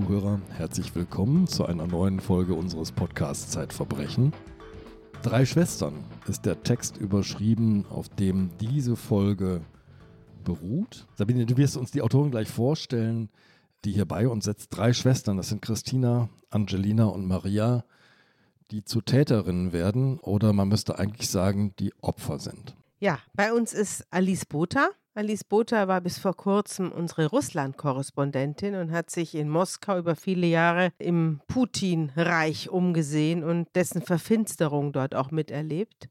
Zuhörer, herzlich willkommen zu einer neuen Folge unseres Podcasts Zeitverbrechen. Drei Schwestern ist der Text überschrieben, auf dem diese Folge beruht. Sabine, du wirst uns die Autorin gleich vorstellen, die hier bei uns setzt. Drei Schwestern, das sind Christina, Angelina und Maria, die zu Täterinnen werden oder man müsste eigentlich sagen, die Opfer sind. Ja, bei uns ist Alice Botha. Alice Botha war bis vor kurzem unsere Russland-Korrespondentin und hat sich in Moskau über viele Jahre im Putin-Reich umgesehen und dessen Verfinsterung dort auch miterlebt.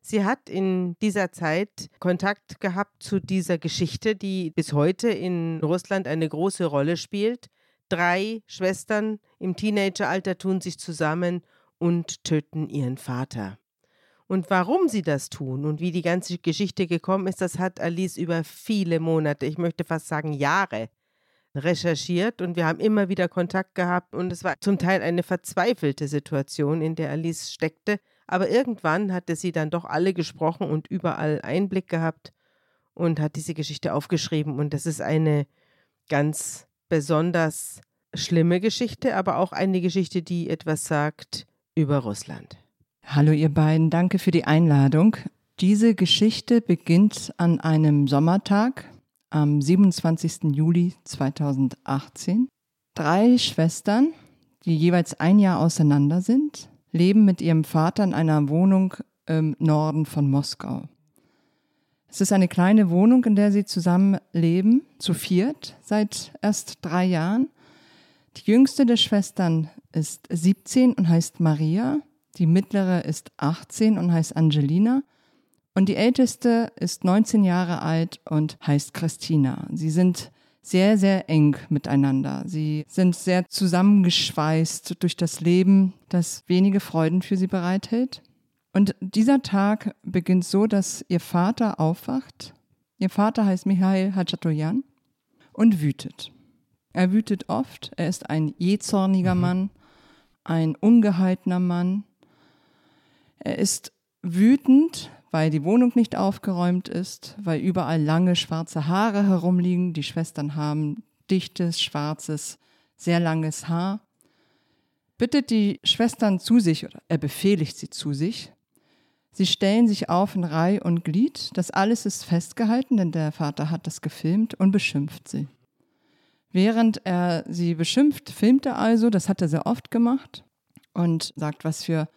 Sie hat in dieser Zeit Kontakt gehabt zu dieser Geschichte, die bis heute in Russland eine große Rolle spielt. Drei Schwestern im Teenageralter tun sich zusammen und töten ihren Vater. Und warum sie das tun und wie die ganze Geschichte gekommen ist, das hat Alice über viele Monate, ich möchte fast sagen Jahre, recherchiert und wir haben immer wieder Kontakt gehabt und es war zum Teil eine verzweifelte Situation, in der Alice steckte. Aber irgendwann hatte sie dann doch alle gesprochen und überall Einblick gehabt und hat diese Geschichte aufgeschrieben. Und das ist eine ganz besonders schlimme Geschichte, aber auch eine Geschichte, die etwas sagt über Russland. Hallo ihr beiden, danke für die Einladung. Diese Geschichte beginnt an einem Sommertag am 27. Juli 2018. Drei Schwestern, die jeweils ein Jahr auseinander sind, leben mit ihrem Vater in einer Wohnung im Norden von Moskau. Es ist eine kleine Wohnung, in der sie zusammen leben, zu viert, seit erst drei Jahren. Die jüngste der Schwestern ist 17 und heißt Maria. Die mittlere ist 18 und heißt Angelina. Und die älteste ist 19 Jahre alt und heißt Christina. Sie sind sehr, sehr eng miteinander. Sie sind sehr zusammengeschweißt durch das Leben, das wenige Freuden für sie bereithält. Und dieser Tag beginnt so, dass ihr Vater aufwacht. Ihr Vater heißt Michael Hajatoyan und wütet. Er wütet oft. Er ist ein jähzorniger mhm. Mann, ein ungehaltener Mann. Er ist wütend, weil die Wohnung nicht aufgeräumt ist, weil überall lange schwarze Haare herumliegen. Die Schwestern haben dichtes, schwarzes, sehr langes Haar. Bittet die Schwestern zu sich oder er befehligt sie zu sich. Sie stellen sich auf in Reih und Glied. Das alles ist festgehalten, denn der Vater hat das gefilmt und beschimpft sie. Während er sie beschimpft, filmt er also, das hat er sehr oft gemacht und sagt, was für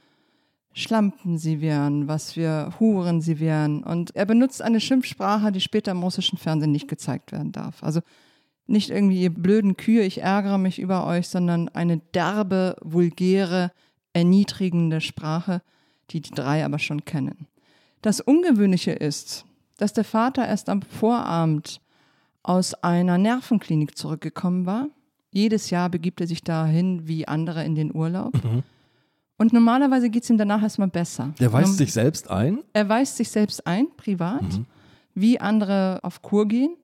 Schlampen sie wären, was für Huren sie wären. Und er benutzt eine Schimpfsprache, die später im russischen Fernsehen nicht gezeigt werden darf. Also nicht irgendwie ihr blöden Kühe, ich ärgere mich über euch, sondern eine derbe, vulgäre, erniedrigende Sprache, die die drei aber schon kennen. Das Ungewöhnliche ist, dass der Vater erst am Vorabend aus einer Nervenklinik zurückgekommen war. Jedes Jahr begibt er sich dahin wie andere in den Urlaub. Mhm. Und normalerweise geht es ihm danach erstmal besser. Der weist sich selbst ein? Er weist sich selbst ein, privat, mhm. wie andere auf Kur gehen,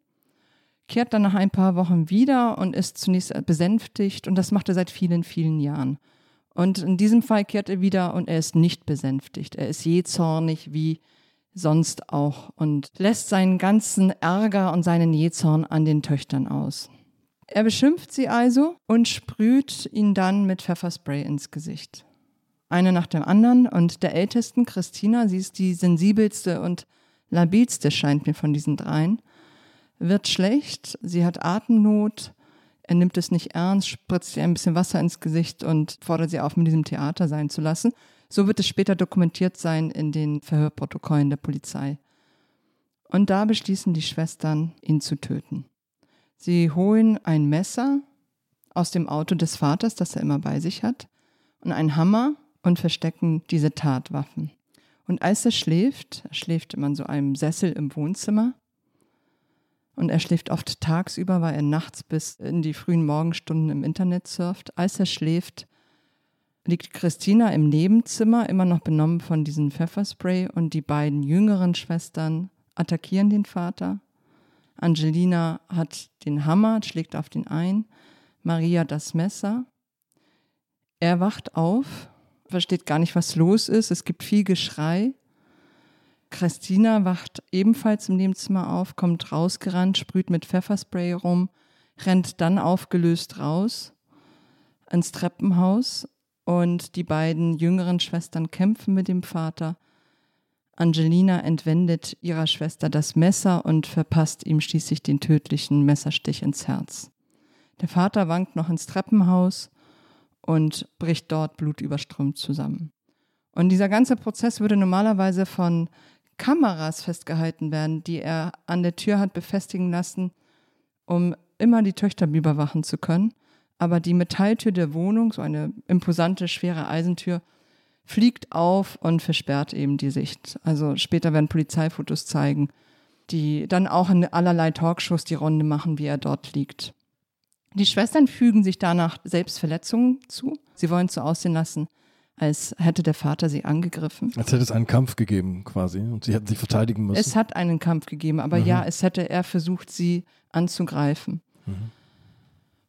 kehrt dann nach ein paar Wochen wieder und ist zunächst besänftigt. Und das macht er seit vielen, vielen Jahren. Und in diesem Fall kehrt er wieder und er ist nicht besänftigt. Er ist jähzornig wie sonst auch und lässt seinen ganzen Ärger und seinen Jähzorn an den Töchtern aus. Er beschimpft sie also und sprüht ihn dann mit Pfefferspray ins Gesicht eine nach dem anderen. Und der ältesten, Christina, sie ist die sensibelste und labilste, scheint mir von diesen dreien, wird schlecht, sie hat Atemnot, er nimmt es nicht ernst, spritzt ihr ein bisschen Wasser ins Gesicht und fordert sie auf, mit diesem Theater sein zu lassen. So wird es später dokumentiert sein in den Verhörprotokollen der Polizei. Und da beschließen die Schwestern, ihn zu töten. Sie holen ein Messer aus dem Auto des Vaters, das er immer bei sich hat, und einen Hammer und verstecken diese Tatwaffen. Und als er schläft, er schläft immer in so einem Sessel im Wohnzimmer. Und er schläft oft tagsüber, weil er nachts bis in die frühen Morgenstunden im Internet surft. Als er schläft, liegt Christina im Nebenzimmer, immer noch benommen von diesem Pfefferspray. Und die beiden jüngeren Schwestern attackieren den Vater. Angelina hat den Hammer, schlägt auf den ein. Maria das Messer. Er wacht auf versteht gar nicht, was los ist. Es gibt viel Geschrei. Christina wacht ebenfalls im Nebenzimmer auf, kommt rausgerannt, sprüht mit Pfefferspray rum. rennt dann aufgelöst raus ins Treppenhaus und die beiden jüngeren Schwestern kämpfen mit dem Vater. Angelina entwendet ihrer Schwester das Messer und verpasst ihm schließlich den tödlichen Messerstich ins Herz. Der Vater wankt noch ins Treppenhaus und bricht dort blutüberströmt zusammen. Und dieser ganze Prozess würde normalerweise von Kameras festgehalten werden, die er an der Tür hat befestigen lassen, um immer die Töchter überwachen zu können. Aber die Metalltür der Wohnung, so eine imposante, schwere Eisentür, fliegt auf und versperrt eben die Sicht. Also später werden Polizeifotos zeigen, die dann auch in allerlei Talkshows die Runde machen, wie er dort liegt. Die Schwestern fügen sich danach Selbstverletzungen zu. Sie wollen so aussehen lassen, als hätte der Vater sie angegriffen. Als hätte es einen Kampf gegeben quasi und sie hätten sich verteidigen müssen. Es hat einen Kampf gegeben, aber mhm. ja, es hätte er versucht, sie anzugreifen. Mhm.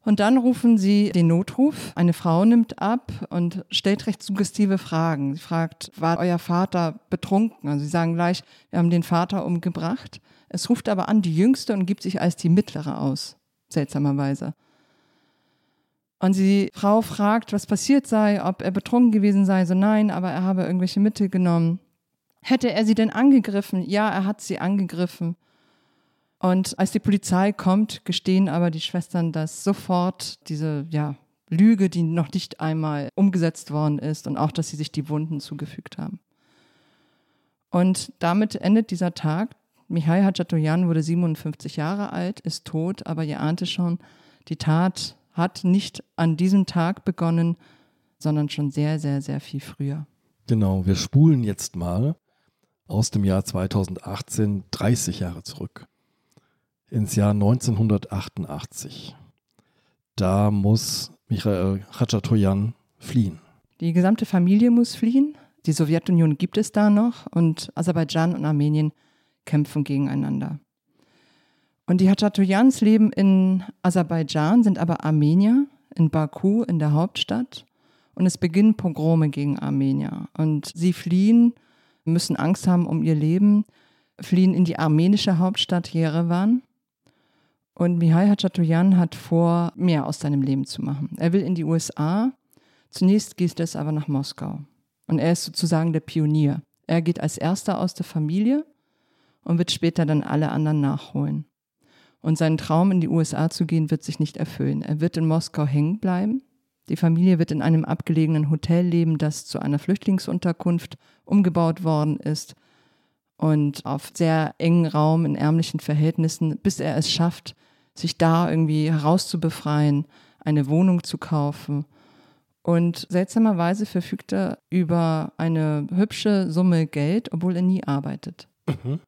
Und dann rufen sie den Notruf. Eine Frau nimmt ab und stellt recht suggestive Fragen. Sie fragt, war euer Vater betrunken? Also sie sagen gleich, wir haben den Vater umgebracht. Es ruft aber an die Jüngste und gibt sich als die Mittlere aus, seltsamerweise. Und die Frau fragt, was passiert sei, ob er betrunken gewesen sei. So nein, aber er habe irgendwelche Mittel genommen. Hätte er sie denn angegriffen? Ja, er hat sie angegriffen. Und als die Polizei kommt, gestehen aber die Schwestern, dass sofort diese ja, Lüge, die noch nicht einmal umgesetzt worden ist und auch, dass sie sich die Wunden zugefügt haben. Und damit endet dieser Tag. Mihail Hajatoyan wurde 57 Jahre alt, ist tot, aber ihr ahnte schon, die Tat hat nicht an diesem Tag begonnen, sondern schon sehr, sehr, sehr viel früher. Genau, wir spulen jetzt mal aus dem Jahr 2018 30 Jahre zurück ins Jahr 1988. Da muss Michael Khachaturian fliehen. Die gesamte Familie muss fliehen. Die Sowjetunion gibt es da noch und Aserbaidschan und Armenien kämpfen gegeneinander. Und die Hachaturians leben in Aserbaidschan, sind aber Armenier in Baku, in der Hauptstadt. Und es beginnen Pogrome gegen Armenier. Und sie fliehen, müssen Angst haben um ihr Leben, fliehen in die armenische Hauptstadt Jerewan und Mihai Hachatoyan hat vor, mehr aus seinem Leben zu machen. Er will in die USA. Zunächst geht es aber nach Moskau. Und er ist sozusagen der Pionier. Er geht als erster aus der Familie und wird später dann alle anderen nachholen. Und sein Traum, in die USA zu gehen, wird sich nicht erfüllen. Er wird in Moskau hängen bleiben. Die Familie wird in einem abgelegenen Hotel leben, das zu einer Flüchtlingsunterkunft umgebaut worden ist und auf sehr engen Raum in ärmlichen Verhältnissen, bis er es schafft, sich da irgendwie herauszubefreien, eine Wohnung zu kaufen. Und seltsamerweise verfügt er über eine hübsche Summe Geld, obwohl er nie arbeitet. Mhm.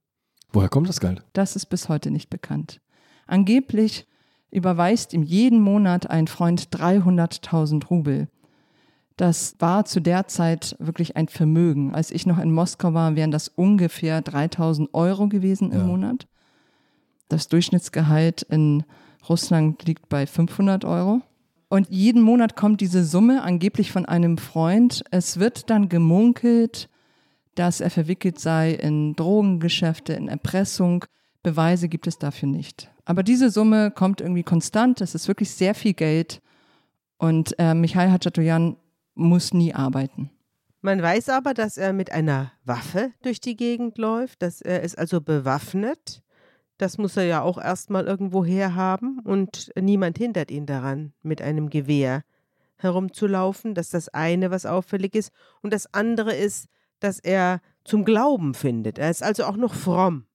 Woher kommt das Geld? Das ist bis heute nicht bekannt. Angeblich überweist ihm jeden Monat ein Freund 300.000 Rubel. Das war zu der Zeit wirklich ein Vermögen. Als ich noch in Moskau war, wären das ungefähr 3000 Euro gewesen im ja. Monat. Das Durchschnittsgehalt in Russland liegt bei 500 Euro. Und jeden Monat kommt diese Summe angeblich von einem Freund. Es wird dann gemunkelt, dass er verwickelt sei in Drogengeschäfte, in Erpressung. Beweise gibt es dafür nicht. Aber diese Summe kommt irgendwie konstant. Es ist wirklich sehr viel Geld. Und äh, Michail Hachatoyan muss nie arbeiten. Man weiß aber, dass er mit einer Waffe durch die Gegend läuft, dass er ist also bewaffnet das muss er ja auch erstmal irgendwo herhaben und niemand hindert ihn daran, mit einem Gewehr herumzulaufen. Das ist das eine, was auffällig ist. Und das andere ist, dass er zum Glauben findet. Er ist also auch noch fromm.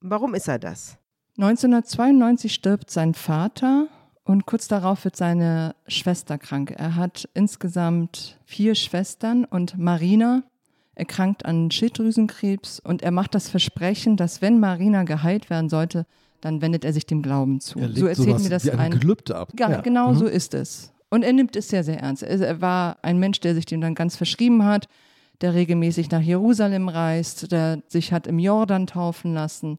Warum ist er das? 1992 stirbt sein Vater und kurz darauf wird seine Schwester krank. Er hat insgesamt vier Schwestern und Marina erkrankt an Schilddrüsenkrebs und er macht das Versprechen, dass wenn Marina geheilt werden sollte, dann wendet er sich dem Glauben zu. Er so erzählt mir das wie ein Gelübde ab. Ja, genau mhm. so ist es. Und er nimmt es sehr, sehr ernst. Er war ein Mensch, der sich dem dann ganz verschrieben hat, der regelmäßig nach Jerusalem reist, der sich hat im Jordan taufen lassen,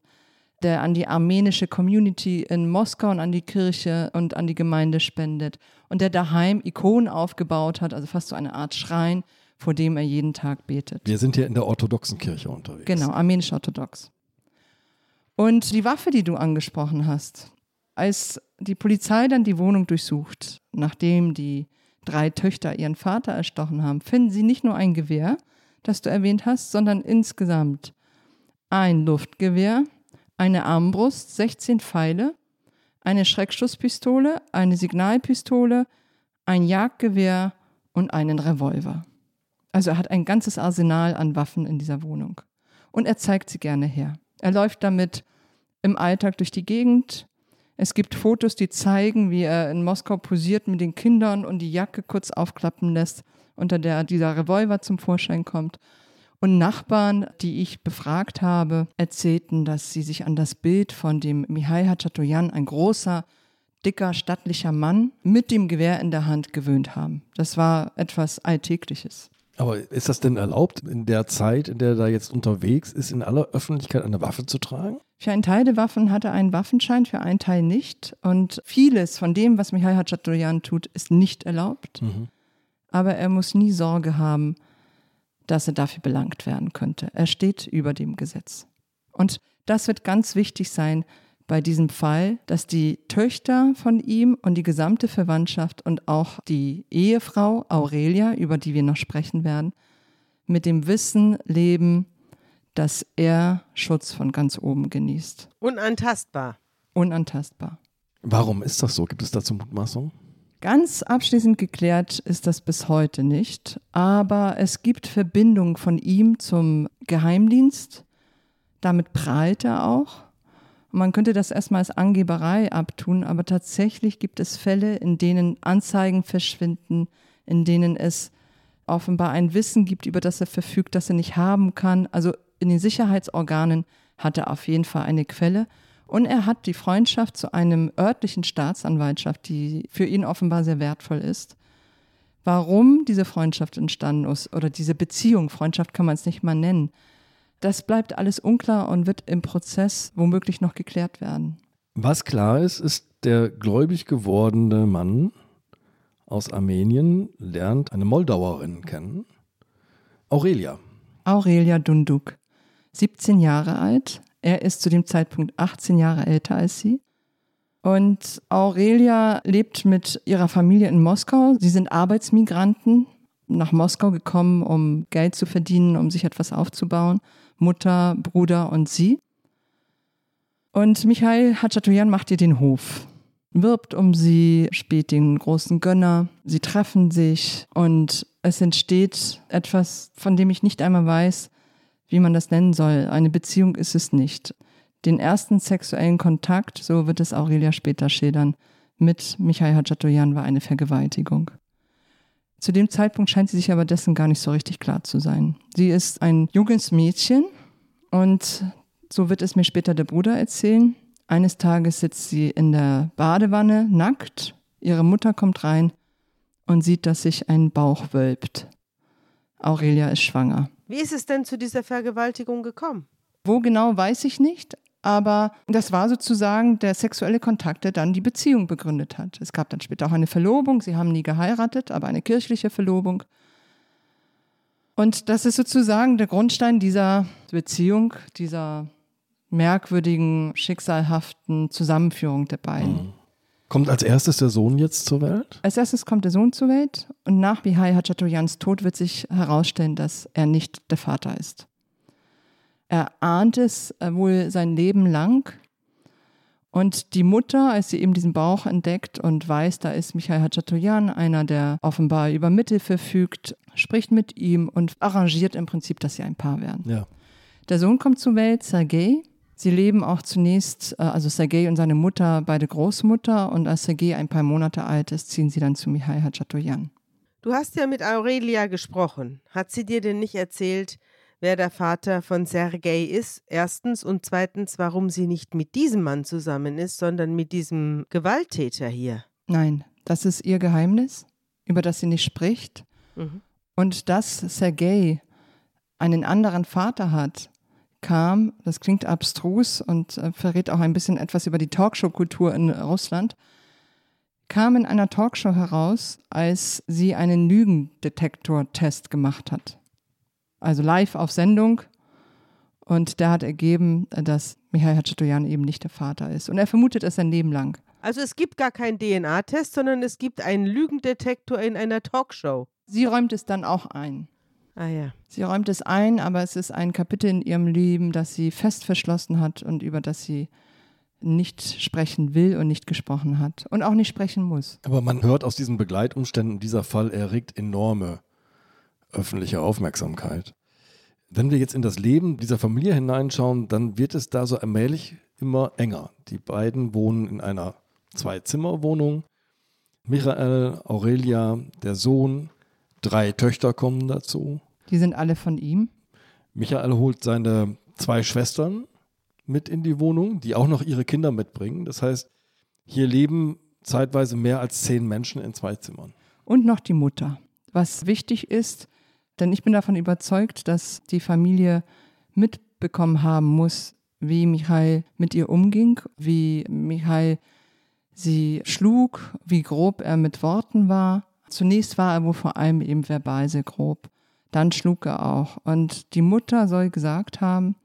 der an die armenische Community in Moskau und an die Kirche und an die Gemeinde spendet und der daheim Ikonen aufgebaut hat, also fast so eine Art Schrein, vor dem er jeden Tag betet. Wir sind hier in der orthodoxen Kirche unterwegs. Genau, armenisch-orthodox. Und die Waffe, die du angesprochen hast, Als die Polizei dann die Wohnung durchsucht, nachdem die drei Töchter ihren Vater erstochen haben, finden sie nicht nur ein Gewehr, das du erwähnt hast, sondern insgesamt ein Luftgewehr, eine Armbrust, 16 Pfeile, eine Schreckschusspistole, eine Signalpistole, ein Jagdgewehr und einen Revolver. Also er hat ein ganzes Arsenal an Waffen in dieser Wohnung. Und er zeigt sie gerne her. Er läuft damit im Alltag durch die Gegend. Es gibt Fotos, die zeigen, wie er in Moskau posiert mit den Kindern und die Jacke kurz aufklappen lässt, unter der dieser Revolver zum Vorschein kommt. Und Nachbarn, die ich befragt habe, erzählten, dass sie sich an das Bild von dem Mihail Hachatoyan, ein großer, dicker, stattlicher Mann, mit dem Gewehr in der Hand gewöhnt haben. Das war etwas Alltägliches. Aber ist das denn erlaubt, in der Zeit, in der er da jetzt unterwegs ist, in aller Öffentlichkeit eine Waffe zu tragen? Für einen Teil der Waffen hat er einen Waffenschein, für einen Teil nicht. Und vieles von dem, was Michail Hachatoyan tut, ist nicht erlaubt. Mhm. Aber er muss nie Sorge haben, dass er dafür belangt werden könnte. Er steht über dem Gesetz. Und das wird ganz wichtig sein bei diesem Fall, dass die Töchter von ihm und die gesamte Verwandtschaft und auch die Ehefrau Aurelia, über die wir noch sprechen werden, mit dem Wissen leben, dass er Schutz von ganz oben genießt. Unantastbar. Unantastbar. Warum ist das so? Gibt es dazu Mutmaßungen? Ganz abschließend geklärt ist das bis heute nicht, aber es gibt Verbindungen von ihm zum Geheimdienst. Damit prahlt er auch. Man könnte das erstmal als Angeberei abtun, aber tatsächlich gibt es Fälle, in denen Anzeigen verschwinden, in denen es offenbar ein Wissen gibt, über das er verfügt, das er nicht haben kann. Also in den Sicherheitsorganen hat er auf jeden Fall eine Quelle. Und er hat die Freundschaft zu einem örtlichen Staatsanwaltschaft, die für ihn offenbar sehr wertvoll ist. Warum diese Freundschaft entstanden ist oder diese Beziehung, Freundschaft kann man es nicht mal nennen, das bleibt alles unklar und wird im Prozess womöglich noch geklärt werden. Was klar ist, ist, der gläubig gewordene Mann aus Armenien lernt eine Moldauerin kennen, Aurelia. Aurelia Dunduk, 17 Jahre alt. Er ist zu dem Zeitpunkt 18 Jahre älter als sie. Und Aurelia lebt mit ihrer Familie in Moskau. Sie sind Arbeitsmigranten, nach Moskau gekommen, um Geld zu verdienen, um sich etwas aufzubauen. Mutter, Bruder und sie. Und Michael Hachatoyan macht ihr den Hof, wirbt um sie, spielt den großen Gönner, sie treffen sich und es entsteht etwas, von dem ich nicht einmal weiß, wie man das nennen soll. Eine Beziehung ist es nicht. Den ersten sexuellen Kontakt, so wird es Aurelia später schildern, mit Michael Hachatoyan war eine Vergewaltigung. Zu dem Zeitpunkt scheint sie sich aber dessen gar nicht so richtig klar zu sein. Sie ist ein junges Mädchen und so wird es mir später der Bruder erzählen. Eines Tages sitzt sie in der Badewanne nackt. Ihre Mutter kommt rein und sieht, dass sich ein Bauch wölbt. Aurelia ist schwanger. Wie ist es denn zu dieser Vergewaltigung gekommen? Wo genau weiß ich nicht, aber das war sozusagen der sexuelle Kontakt, der dann die Beziehung begründet hat. Es gab dann später auch eine Verlobung, sie haben nie geheiratet, aber eine kirchliche Verlobung. Und das ist sozusagen der Grundstein dieser Beziehung, dieser merkwürdigen, schicksalhaften Zusammenführung der beiden. Mhm. Kommt als erstes der Sohn jetzt zur Welt? Als erstes kommt der Sohn zur Welt und nach Bihai Hachatoyans Tod wird sich herausstellen, dass er nicht der Vater ist. Er ahnt es äh, wohl sein Leben lang. Und die Mutter, als sie eben diesen Bauch entdeckt und weiß, da ist Michael Hachatoyan, einer, der offenbar über Mittel verfügt, spricht mit ihm und arrangiert im Prinzip, dass sie ein Paar werden. Ja. Der Sohn kommt zur Welt, Sergei. Sie leben auch zunächst, äh, also Sergei und seine Mutter, beide Großmutter. Und als Sergei ein paar Monate alt ist, ziehen sie dann zu Michael Hachatoyan. Du hast ja mit Aurelia gesprochen. Hat sie dir denn nicht erzählt, wer der Vater von Sergei ist, erstens, und zweitens, warum sie nicht mit diesem Mann zusammen ist, sondern mit diesem Gewalttäter hier. Nein, das ist ihr Geheimnis, über das sie nicht spricht. Mhm. Und dass Sergei einen anderen Vater hat, kam, das klingt abstrus und äh, verrät auch ein bisschen etwas über die Talkshow-Kultur in Russland, kam in einer Talkshow heraus, als sie einen Lügendetektor-Test gemacht hat also live auf Sendung. Und der hat ergeben, dass Michael Hachatoyan eben nicht der Vater ist. Und er vermutet es sein Leben lang. Also es gibt gar keinen DNA-Test, sondern es gibt einen Lügendetektor in einer Talkshow. Sie räumt es dann auch ein. Ah ja. Sie räumt es ein, aber es ist ein Kapitel in ihrem Leben, das sie fest verschlossen hat und über das sie nicht sprechen will und nicht gesprochen hat und auch nicht sprechen muss. Aber man hört aus diesen Begleitumständen, dieser Fall erregt enorme öffentliche Aufmerksamkeit. Wenn wir jetzt in das Leben dieser Familie hineinschauen, dann wird es da so allmählich immer enger. Die beiden wohnen in einer Zwei-Zimmer-Wohnung. Michael, Aurelia, der Sohn, drei Töchter kommen dazu. Die sind alle von ihm. Michael holt seine zwei Schwestern mit in die Wohnung, die auch noch ihre Kinder mitbringen. Das heißt, hier leben zeitweise mehr als zehn Menschen in zwei Zimmern. Und noch die Mutter. Was wichtig ist, denn ich bin davon überzeugt, dass die Familie mitbekommen haben muss, wie Michael mit ihr umging, wie Michael sie schlug, wie grob er mit Worten war. Zunächst war er wohl vor allem eben verbal sehr grob. Dann schlug er auch. Und die Mutter soll gesagt haben,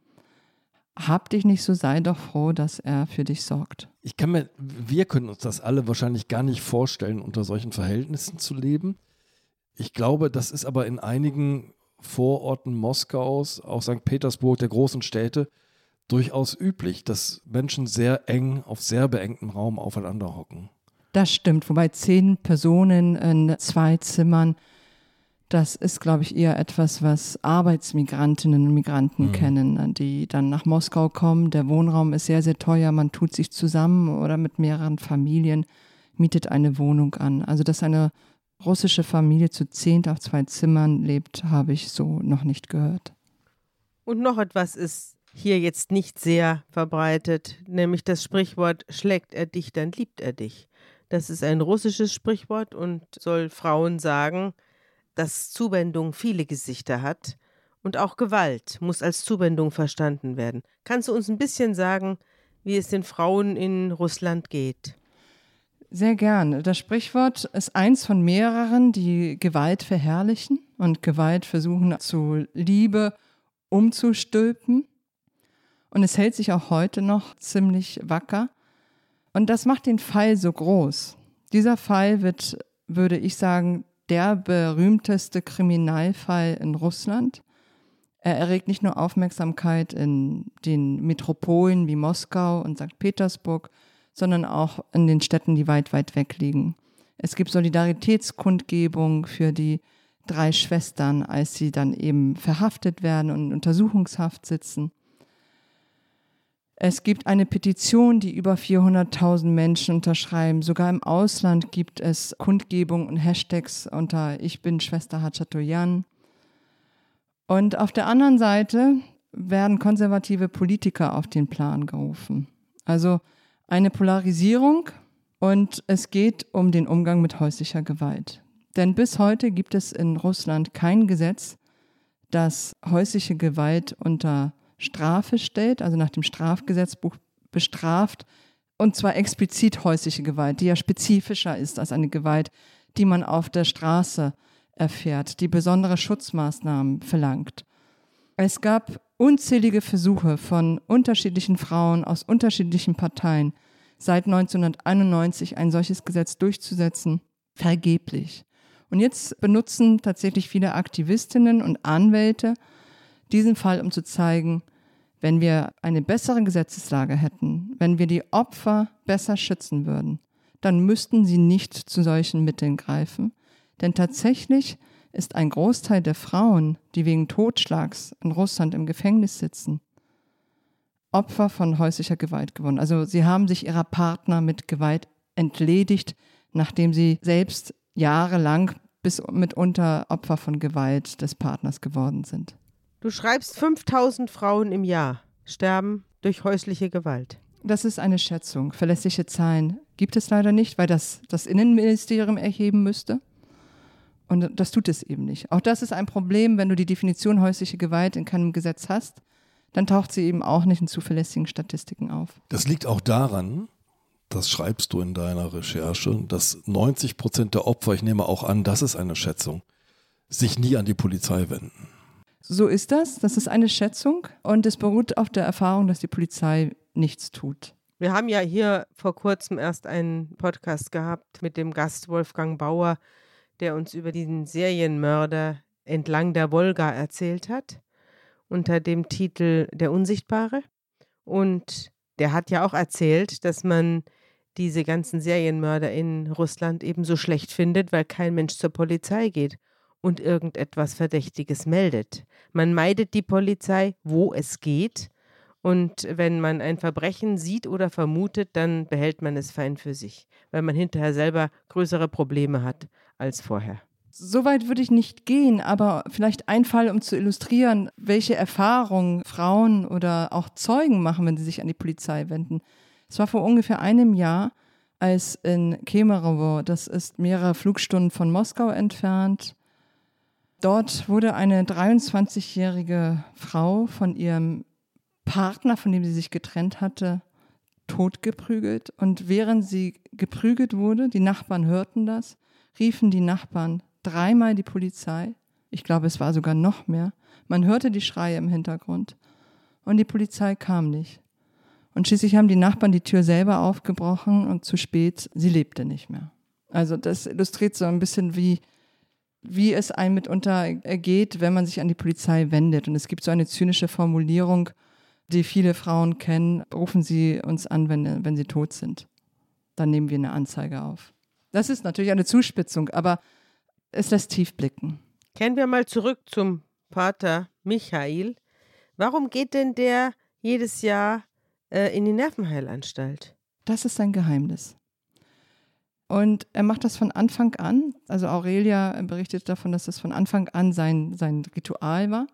hab dich nicht so, sei doch froh, dass er für dich sorgt. Ich kann mir, wir können uns das alle wahrscheinlich gar nicht vorstellen, unter solchen Verhältnissen zu leben. Ich glaube, das ist aber in einigen Vororten Moskaus, auch St. Petersburg, der großen Städte, durchaus üblich, dass Menschen sehr eng auf sehr beengtem Raum aufeinander hocken. Das stimmt, wobei zehn Personen in zwei Zimmern, das ist, glaube ich, eher etwas, was Arbeitsmigrantinnen und Migranten mhm. kennen, die dann nach Moskau kommen. Der Wohnraum ist sehr, sehr teuer, man tut sich zusammen oder mit mehreren Familien, mietet eine Wohnung an. Also, dass eine russische Familie zu zehn auf zwei Zimmern lebt, habe ich so noch nicht gehört. Und noch etwas ist hier jetzt nicht sehr verbreitet, nämlich das Sprichwort schlägt er dich, dann liebt er dich. Das ist ein russisches Sprichwort und soll Frauen sagen, dass Zuwendung viele Gesichter hat und auch Gewalt muss als Zuwendung verstanden werden. Kannst du uns ein bisschen sagen, wie es den Frauen in Russland geht? Sehr gern. Das Sprichwort ist eins von mehreren, die Gewalt verherrlichen und Gewalt versuchen zu Liebe umzustülpen. Und es hält sich auch heute noch ziemlich wacker. Und das macht den Fall so groß. Dieser Fall wird, würde ich sagen, der berühmteste Kriminalfall in Russland. Er erregt nicht nur Aufmerksamkeit in den Metropolen wie Moskau und St. Petersburg, sondern auch in den Städten, die weit, weit weg liegen. Es gibt Solidaritätskundgebung für die drei Schwestern, als sie dann eben verhaftet werden und in Untersuchungshaft sitzen. Es gibt eine Petition, die über 400.000 Menschen unterschreiben. Sogar im Ausland gibt es Kundgebungen und Hashtags unter Ich bin Schwester Hachatoyan. Und auf der anderen Seite werden konservative Politiker auf den Plan gerufen. Also eine Polarisierung und es geht um den Umgang mit häuslicher Gewalt. Denn bis heute gibt es in Russland kein Gesetz, das häusliche Gewalt unter Strafe stellt, also nach dem Strafgesetzbuch bestraft, und zwar explizit häusliche Gewalt, die ja spezifischer ist als eine Gewalt, die man auf der Straße erfährt, die besondere Schutzmaßnahmen verlangt. Es gab unzählige Versuche von unterschiedlichen Frauen aus unterschiedlichen Parteien seit 1991 ein solches Gesetz durchzusetzen, vergeblich. Und jetzt benutzen tatsächlich viele Aktivistinnen und Anwälte diesen Fall, um zu zeigen, wenn wir eine bessere Gesetzeslage hätten, wenn wir die Opfer besser schützen würden, dann müssten sie nicht zu solchen Mitteln greifen. Denn tatsächlich ist ein Großteil der Frauen, die wegen Totschlags in Russland im Gefängnis sitzen, Opfer von häuslicher Gewalt geworden. Also sie haben sich ihrer Partner mit Gewalt entledigt, nachdem sie selbst jahrelang bis mitunter Opfer von Gewalt des Partners geworden sind. Du schreibst, 5000 Frauen im Jahr sterben durch häusliche Gewalt. Das ist eine Schätzung. Verlässliche Zahlen gibt es leider nicht, weil das das Innenministerium erheben müsste. Und das tut es eben nicht. Auch das ist ein Problem, wenn du die Definition häusliche Gewalt in keinem Gesetz hast, dann taucht sie eben auch nicht in zuverlässigen Statistiken auf. Das liegt auch daran, das schreibst du in deiner Recherche, dass 90 Prozent der Opfer, ich nehme auch an, das ist eine Schätzung, sich nie an die Polizei wenden. So ist das. Das ist eine Schätzung und es beruht auf der Erfahrung, dass die Polizei nichts tut. Wir haben ja hier vor kurzem erst einen Podcast gehabt mit dem Gast Wolfgang Bauer, der uns über diesen Serienmörder entlang der Wolga erzählt hat, unter dem Titel Der Unsichtbare. Und der hat ja auch erzählt, dass man diese ganzen Serienmörder in Russland ebenso schlecht findet, weil kein Mensch zur Polizei geht und irgendetwas Verdächtiges meldet. Man meidet die Polizei, wo es geht. Und wenn man ein Verbrechen sieht oder vermutet, dann behält man es fein für sich, weil man hinterher selber größere Probleme hat als vorher. So weit würde ich nicht gehen, aber vielleicht ein Fall, um zu illustrieren, welche Erfahrungen Frauen oder auch Zeugen machen, wenn sie sich an die Polizei wenden. Es war vor ungefähr einem Jahr, als in Kemerovo, das ist mehrere Flugstunden von Moskau entfernt, Dort wurde eine 23-jährige Frau von ihrem Partner, von dem sie sich getrennt hatte, totgeprügelt. Und während sie geprügelt wurde, die Nachbarn hörten das, riefen die Nachbarn dreimal die Polizei. Ich glaube, es war sogar noch mehr. Man hörte die Schreie im Hintergrund. Und die Polizei kam nicht. Und schließlich haben die Nachbarn die Tür selber aufgebrochen und zu spät, sie lebte nicht mehr. Also das illustriert so ein bisschen, wie wie es einem mitunter ergeht, wenn man sich an die Polizei wendet. Und es gibt so eine zynische Formulierung, die viele Frauen kennen, rufen Sie uns an, wenn, wenn Sie tot sind. Dann nehmen wir eine Anzeige auf. Das ist natürlich eine Zuspitzung, aber es lässt tief blicken. Kehren wir mal zurück zum Pater Michael. Warum geht denn der jedes Jahr äh, in die Nervenheilanstalt? Das ist sein Geheimnis. Und er macht das von Anfang an. Also Aurelia berichtet davon, dass das von Anfang an sein, sein Ritual war.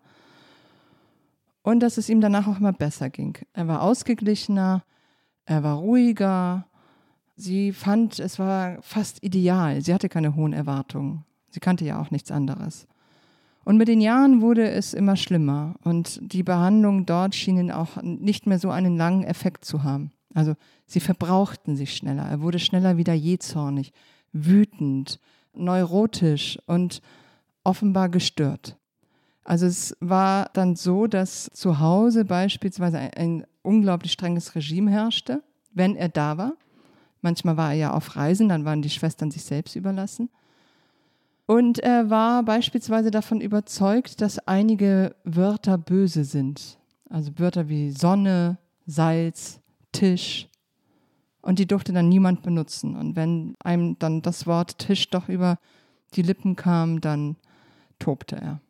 Und dass es ihm danach auch immer besser ging. Er war ausgeglichener, er war ruhiger. Sie fand, es war fast ideal. Sie hatte keine hohen Erwartungen. Sie kannte ja auch nichts anderes. Und mit den Jahren wurde es immer schlimmer und die Behandlungen dort schienen auch nicht mehr so einen langen Effekt zu haben. Also sie verbrauchten sich schneller. Er wurde schneller wieder jähzornig, wütend, neurotisch und offenbar gestört. Also es war dann so, dass zu Hause beispielsweise ein, ein, unglaublich strenges Regime herrschte, wenn er da war. Manchmal war er ja auf Reisen, dann waren die Schwestern sich selbst überlassen. Und er war beispielsweise davon überzeugt, dass einige Wörter böse sind. Also Wörter wie Sonne, Salz, Tisch. Und die durfte dann niemand benutzen. Und wenn einem dann das Wort Tisch doch über die Lippen kam, dann tobte er.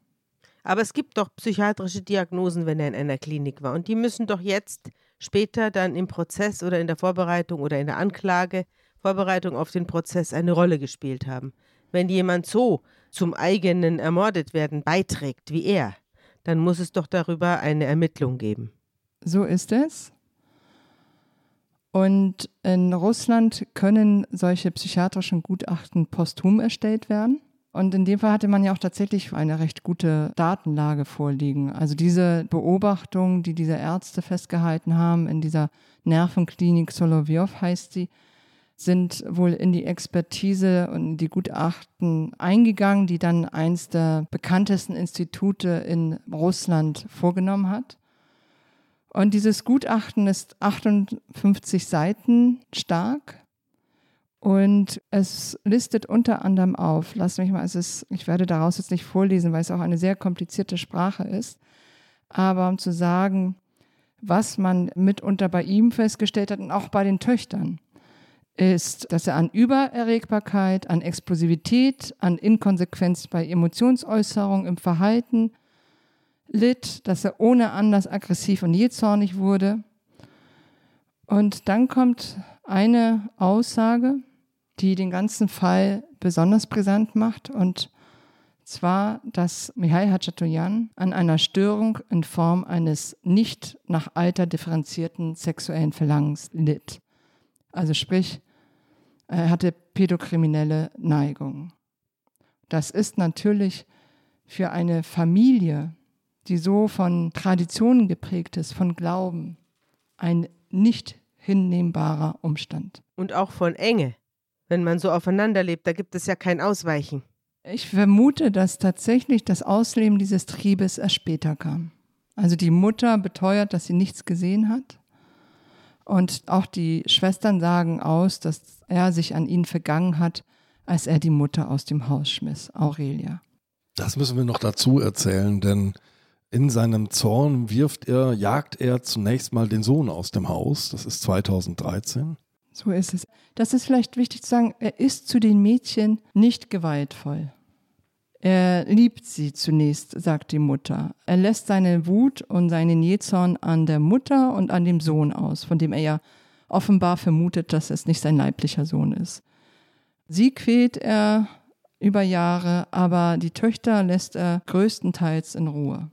Aber es gibt doch psychiatrische Diagnosen, wenn er in einer Klinik war. Und die müssen doch jetzt später dann im Prozess oder in der Vorbereitung oder in der Anklage, Vorbereitung auf den Prozess eine Rolle gespielt haben. Wenn jemand so zum eigenen Ermordetwerden beiträgt wie er, dann muss es doch darüber eine Ermittlung geben. So ist es. Und in Russland können solche psychiatrischen Gutachten posthum erstellt werden. Und in dem Fall hatte man ja auch tatsächlich eine recht gute Datenlage vorliegen. Also diese Beobachtung, die diese Ärzte festgehalten haben in dieser Nervenklinik Solovyov heißt sie, sind wohl in die Expertise und die Gutachten eingegangen, die dann eins der bekanntesten Institute in Russland vorgenommen hat. Und dieses Gutachten ist 58 Seiten stark. Und es listet unter anderem auf, lass mich mal, es ist, ich werde daraus jetzt nicht vorlesen, weil es auch eine sehr komplizierte Sprache ist, aber um zu sagen, was man mitunter bei ihm festgestellt hat und auch bei den Töchtern, ist, dass er an Übererregbarkeit, an Explosivität, an Inkonsequenz bei Emotionsäußerung im Verhalten, litt, dass er ohne Anlass aggressiv und jähzornig wurde. Und dann kommt eine Aussage, die den ganzen Fall besonders brisant macht, und zwar, dass Mihail Hachatoyan an einer Störung in Form eines nicht nach Alter differenzierten sexuellen Verlangens litt. Also sprich, er hatte pädokriminelle Neigungen. Das ist natürlich für eine Familie, die so von Traditionen geprägt ist, von Glauben, ein nicht hinnehmbarer Umstand. Und auch von Enge. Wenn man so aufeinander lebt, da gibt es ja kein Ausweichen. Ich vermute, dass tatsächlich das Ausleben dieses Triebes erst später kam. Also die Mutter beteuert, dass sie nichts gesehen hat. Und auch die Schwestern sagen aus, dass er sich an ihnen vergangen hat, als er die Mutter aus dem Haus schmiss, Aurelia. Das müssen wir noch dazu erzählen, denn in seinem Zorn wirft er, jagt er zunächst mal den Sohn aus dem Haus. Das ist 2013. So ist es. Das ist vielleicht wichtig zu sagen, er ist zu den Mädchen nicht gewaltvoll. Er liebt sie zunächst, sagt die Mutter. Er lässt seine Wut und seinen Jähzorn an der Mutter und an dem Sohn aus, von dem er ja offenbar vermutet, dass es nicht sein leiblicher Sohn ist. Sie quält er über Jahre, aber die Töchter lässt er größtenteils in Ruhe.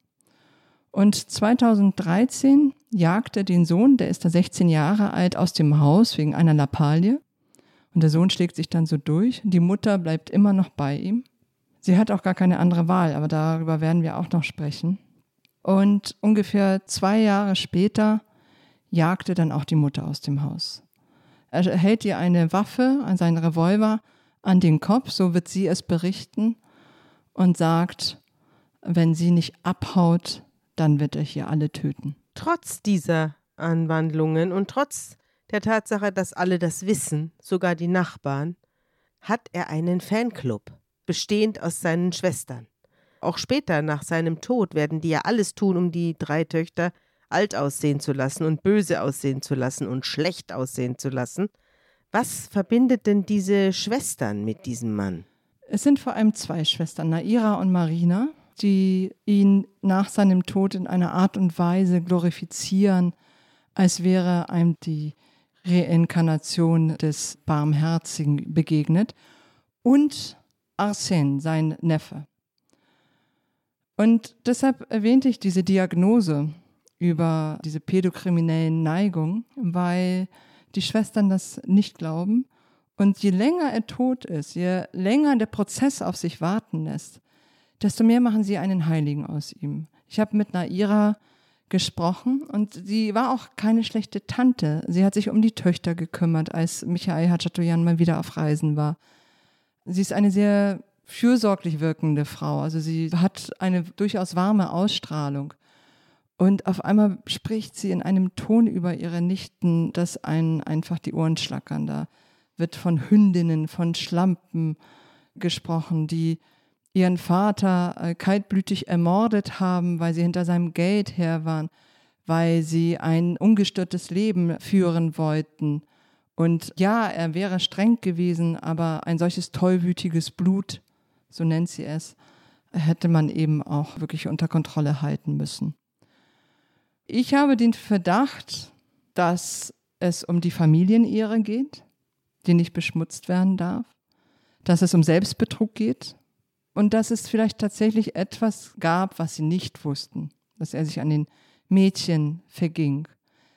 Und 2013 jagt er den Sohn, der ist da 16 Jahre alt, aus dem Haus wegen einer Lappalie. Und der Sohn schlägt sich dann so durch. Die Mutter bleibt immer noch bei ihm. Sie hat auch gar keine andere Wahl, aber darüber werden wir auch noch sprechen. Und ungefähr zwei Jahre später jagte dann auch die Mutter aus dem Haus. Er hält ihr eine Waffe, seinen Revolver, an den Kopf, so wird sie es berichten, und sagt, wenn sie nicht abhaut, dann wird er hier alle töten. Trotz dieser Anwandlungen und trotz der Tatsache, dass alle das wissen, sogar die Nachbarn, hat er einen Fanclub bestehend aus seinen Schwestern. Auch später, nach seinem Tod, werden die ja alles tun, um die drei Töchter alt aussehen zu lassen und böse aussehen zu lassen und schlecht aussehen zu lassen. Was verbindet denn diese Schwestern mit diesem Mann? Es sind vor allem zwei Schwestern, Naira und Marina, die ihn nach seinem Tod in einer Art und Weise glorifizieren, als wäre einem die Reinkarnation des Barmherzigen begegnet. Und Arsène, sein Neffe. Und deshalb erwähnte ich diese Diagnose über diese pädokriminellen Neigungen, weil die Schwestern das nicht glauben. Und je länger er tot ist, je länger der Prozess auf sich warten lässt, desto mehr machen sie einen Heiligen aus ihm. Ich habe mit Naira gesprochen und sie war auch keine schlechte Tante. Sie hat sich um die Töchter gekümmert, als Michael Hachatoyan mal wieder auf Reisen war. Sie ist eine sehr fürsorglich wirkende Frau. Also sie hat eine durchaus warme Ausstrahlung. Und auf einmal spricht sie in einem Ton über ihre Nichten, dass einen einfach die Ohren schlackern. Da wird von Hündinnen, von Schlampen gesprochen, die ihren Vater äh, kaltblütig ermordet haben, weil sie hinter seinem Geld her waren, weil sie ein ungestörtes Leben führen wollten. Und ja, er wäre streng gewesen, aber ein solches tollwütiges Blut, so nennt sie es, hätte man eben auch wirklich unter Kontrolle halten müssen. Ich habe den Verdacht, dass es um die Familienehre geht, die nicht beschmutzt werden darf, dass es um Selbstbetrug geht und dass es vielleicht tatsächlich etwas gab, was sie nicht wussten, dass er sich an den Mädchen verging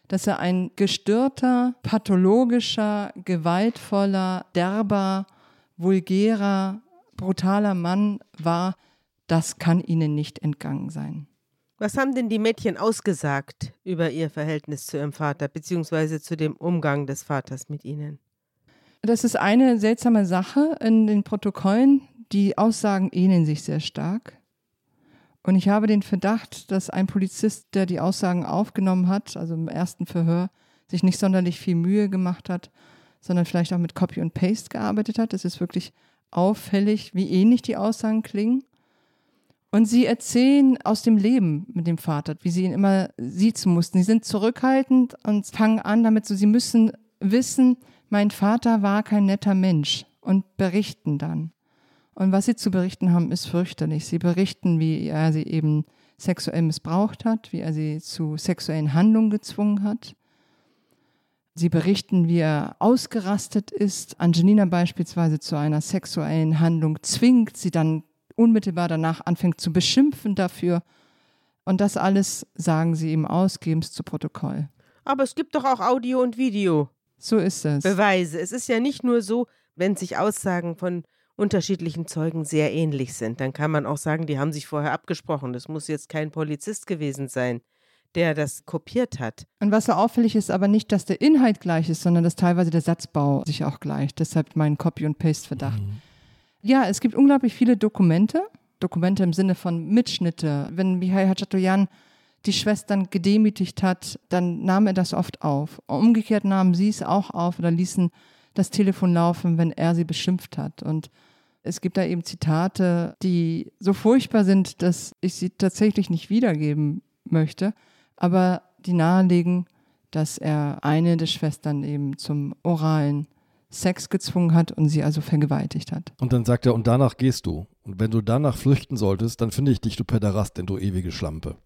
dass er ein gestörter, pathologischer, gewaltvoller, derber, vulgärer, brutaler Mann war, das kann ihnen nicht entgangen sein. Was haben denn die Mädchen ausgesagt über ihr Verhältnis zu ihrem Vater, beziehungsweise zu dem Umgang des Vaters mit ihnen? Das ist eine seltsame Sache in den Protokollen. Die Aussagen ähneln sich sehr stark. Und ich habe den Verdacht, dass ein Polizist, der die Aussagen aufgenommen hat, also im ersten Verhör, sich nicht sonderlich viel Mühe gemacht hat, sondern vielleicht auch mit Copy und Paste gearbeitet hat. Es ist wirklich auffällig, wie ähnlich die Aussagen klingen. Und sie erzählen aus dem Leben mit dem Vater, wie sie ihn immer siezen mussten. Sie sind zurückhaltend und fangen an damit so, sie müssen wissen, mein Vater war kein netter Mensch und berichten dann. Und was sie zu berichten haben, ist fürchterlich. Sie berichten, wie er sie eben sexuell missbraucht hat, wie er sie zu sexuellen Handlungen gezwungen hat. Sie berichten, wie er ausgerastet ist, Angelina beispielsweise zu einer sexuellen Handlung zwingt, sie dann unmittelbar danach anfängt zu beschimpfen dafür. Und das alles sagen sie ihm aus, geben es zu Protokoll. Aber es gibt doch auch Audio und Video. So ist es. Beweise. Es ist ja nicht nur so, wenn sich Aussagen von unterschiedlichen Zeugen sehr ähnlich sind. Dann kann man auch sagen, die haben sich vorher abgesprochen. Das muss jetzt kein Polizist gewesen sein, der das kopiert hat. Und was so auffällig ist, aber nicht, dass der Inhalt gleich ist, sondern dass teilweise der Satzbau sich auch gleicht. Deshalb mein Copy- und Paste-Verdacht. Mhm. Ja, es gibt unglaublich viele Dokumente. Dokumente im Sinne von Mitschnitte. Wenn Mihail Hachatoyan die Schwestern gedemütigt hat, dann nahm er das oft auf. Umgekehrt nahmen sie es auch auf oder ließen das Telefon laufen, wenn er sie beschimpft hat. Und es gibt da eben Zitate, die so furchtbar sind, dass ich sie tatsächlich nicht wiedergeben möchte, aber die nahelegen, dass er eine der Schwestern eben zum oralen Sex gezwungen hat und sie also vergewaltigt hat. Und dann sagt er, und danach gehst du. Und wenn du danach flüchten solltest, dann finde ich dich, du Pederast, denn du ewige Schlampe.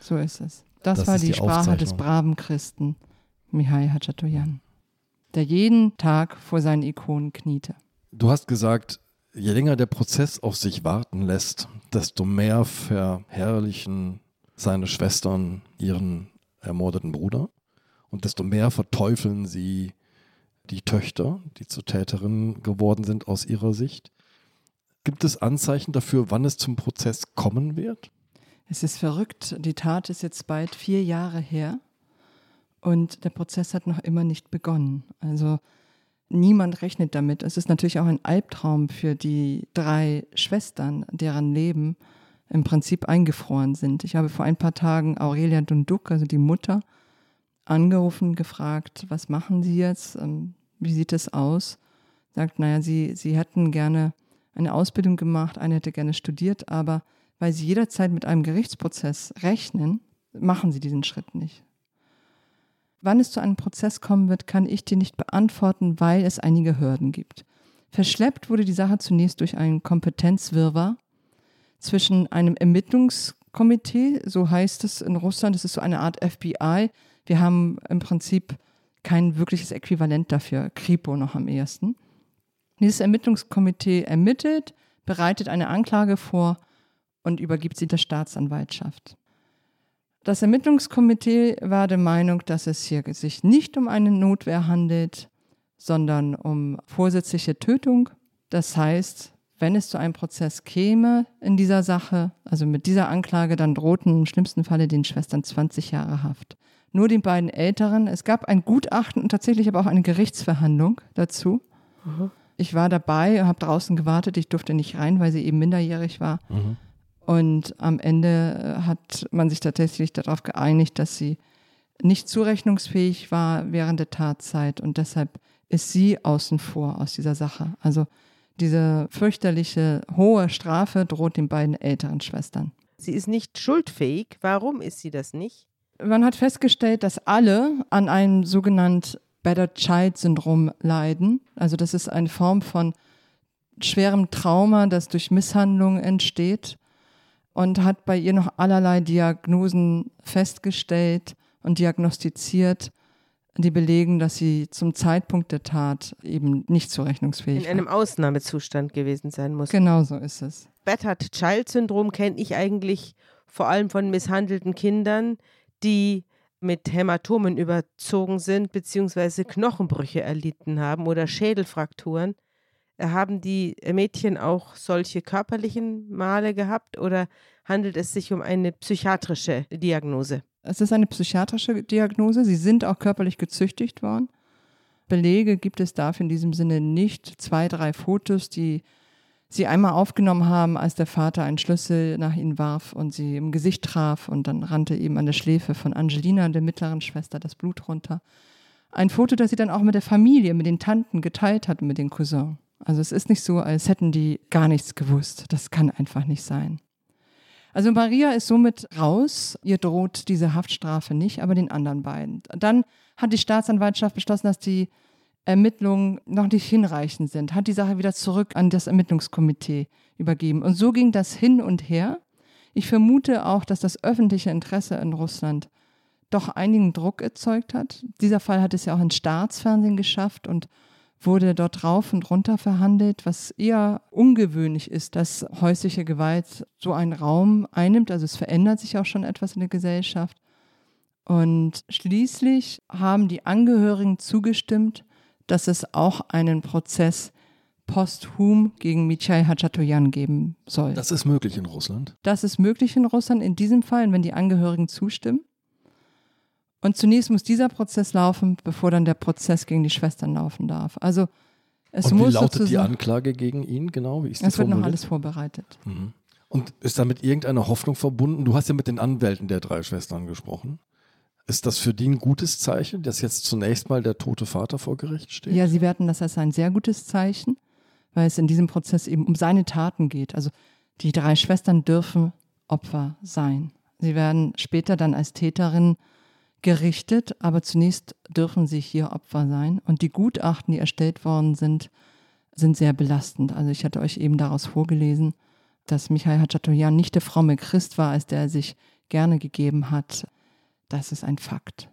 So ist es. Das, Das war die, die Sprache des braven Christen, Mihai Hachatoyan, der jeden Tag vor seinen Ikonen kniete. Du hast gesagt, je länger der Prozess auf sich warten lässt, desto mehr verherrlichen seine Schwestern ihren ermordeten Bruder und desto mehr verteufeln sie die Töchter, die zu Täterinnen geworden sind aus ihrer Sicht. Gibt es Anzeichen dafür, wann es zum Prozess kommen wird? Es ist verrückt, die Tat ist jetzt bald vier Jahre her und der Prozess hat noch immer nicht begonnen. Also niemand rechnet damit. Es ist natürlich auch ein Albtraum für die drei Schwestern, deren Leben im Prinzip eingefroren sind. Ich habe vor ein paar Tagen Aurelia Dunduk, also die Mutter, angerufen, gefragt, was machen Sie jetzt? Ähm, Wie sieht es aus? Sagt, naja, sie, sie hätten gerne eine Ausbildung gemacht, eine hätte gerne studiert, aber weil sie jederzeit mit einem Gerichtsprozess rechnen, machen sie diesen Schritt nicht. Wann es zu einem Prozess kommen wird, kann ich dir nicht beantworten, weil es einige Hürden gibt. Verschleppt wurde die Sache zunächst durch einen Kompetenzwirrwarr zwischen einem Ermittlungskomitee, so heißt es in Russland, es ist so eine Art FBI. Wir haben im Prinzip kein wirkliches Äquivalent dafür, Kripo noch am ehesten. Dieses Ermittlungskomitee ermittelt, bereitet eine Anklage vor und übergibt sie der Staatsanwaltschaft. Das Ermittlungskomitee war der Meinung, dass es hier sich nicht um eine Notwehr handelt, sondern um vorsätzliche Tötung. Das heißt, wenn es zu einem Prozess käme in dieser Sache, also mit dieser Anklage, dann drohten im schlimmsten Falle den Schwestern 20 Jahre Haft. Nur den beiden Älteren. Es gab ein Gutachten und tatsächlich aber auch eine Gerichtsverhandlung dazu. Ich war dabei, habe draußen gewartet. Ich durfte nicht rein, weil sie eben minderjährig war. Und am Ende äh, hat man sich tatsächlich darauf geeinigt, dass sie nicht zurechnungsfähig war während der Tatzeit und deshalb ist sie außen vor aus dieser Sache. Also diese fürchterliche hohe Strafe droht den beiden älteren Schwestern. Sie ist nicht schuldfähig. Warum ist sie das nicht? Man hat festgestellt, dass alle an einem sogenannten Better Child Syndrom leiden. Also das ist eine Form von schwerem Trauma, das durch Misshandlung entsteht und hat bei ihr noch allerlei Diagnosen festgestellt und diagnostiziert, die belegen, dass sie zum Zeitpunkt der Tat eben nicht zurechnungsfähig In einem war. Ausnahmezustand gewesen sein muss. Genau so ist es. Battered Child Syndrom kenne ich eigentlich vor allem von misshandelten Kindern, die mit Hämatomen überzogen sind, beziehungsweise Knochenbrüche erlitten haben oder Schädelfrakturen. Haben die Mädchen auch solche körperlichen Male gehabt oder handelt es sich um eine psychiatrische Diagnose? Es ist eine psychiatrische Diagnose. Sie sind auch körperlich gezüchtigt worden. Belege gibt es dafür in diesem Sinne nicht. Zwei, drei Fotos, die sie einmal aufgenommen haben, als der Vater einen Schlüssel nach ihnen warf und sie im Gesicht traf und dann rannte eben an der Schläfe von Angelina, der mittleren Schwester, das Blut runter. Ein Foto, das sie dann auch mit der Familie, mit den Tanten geteilt hat mit den Cousins. Also es ist nicht so, als hätten die gar nichts gewusst. Das kann einfach nicht sein. Also Maria ist somit raus. Ihr droht diese Haftstrafe nicht, aber den anderen beiden. Dann hat die Staatsanwaltschaft beschlossen, dass die Ermittlungen noch nicht hinreichend sind, hat die Sache wieder zurück an das Ermittlungskomitee übergeben. Und so ging das hin und her. Ich vermute auch, dass das öffentliche Interesse in Russland doch einigen Druck erzeugt hat. Dieser Fall hat es ja auch ins Staatsfernsehen geschafft und wurde dort rauf und runter verhandelt, was eher ungewöhnlich ist, dass häusliche Gewalt so einen Raum einnimmt. Also es verändert sich auch schon etwas in der Gesellschaft. Und schließlich haben die Angehörigen zugestimmt, dass es auch einen Prozess posthum gegen Michai Hachatoyan geben soll. Das ist möglich in Russland. Das ist möglich in Russland in diesem Fall, wenn die Angehörigen zustimmen. Und zunächst muss dieser Prozess laufen, bevor dann der Prozess gegen die Schwestern laufen darf. Also es Und wie muss lautet die Anklage gegen ihn genau? Wie ist es wird noch alles vorbereitet. Mhm. Und ist damit irgendeine Hoffnung verbunden? Du hast ja mit den Anwälten der drei Schwestern gesprochen. Ist das für die ein gutes Zeichen, dass jetzt zunächst mal der tote Vater vor Gericht steht? Ja, sie werten das als ein sehr gutes Zeichen, weil es in diesem Prozess eben um seine Taten geht. Also die drei Schwestern dürfen Opfer sein. Sie werden später dann als Täterin gerichtet, aber zunächst dürfen sie hier Opfer sein. Und die Gutachten, die erstellt worden sind, sind sehr belastend. Also ich hatte euch eben daraus vorgelesen, dass Michael Hachatoyan nicht der fromme Christ war, als der sich gerne gegeben hat. Das ist ein Fakt.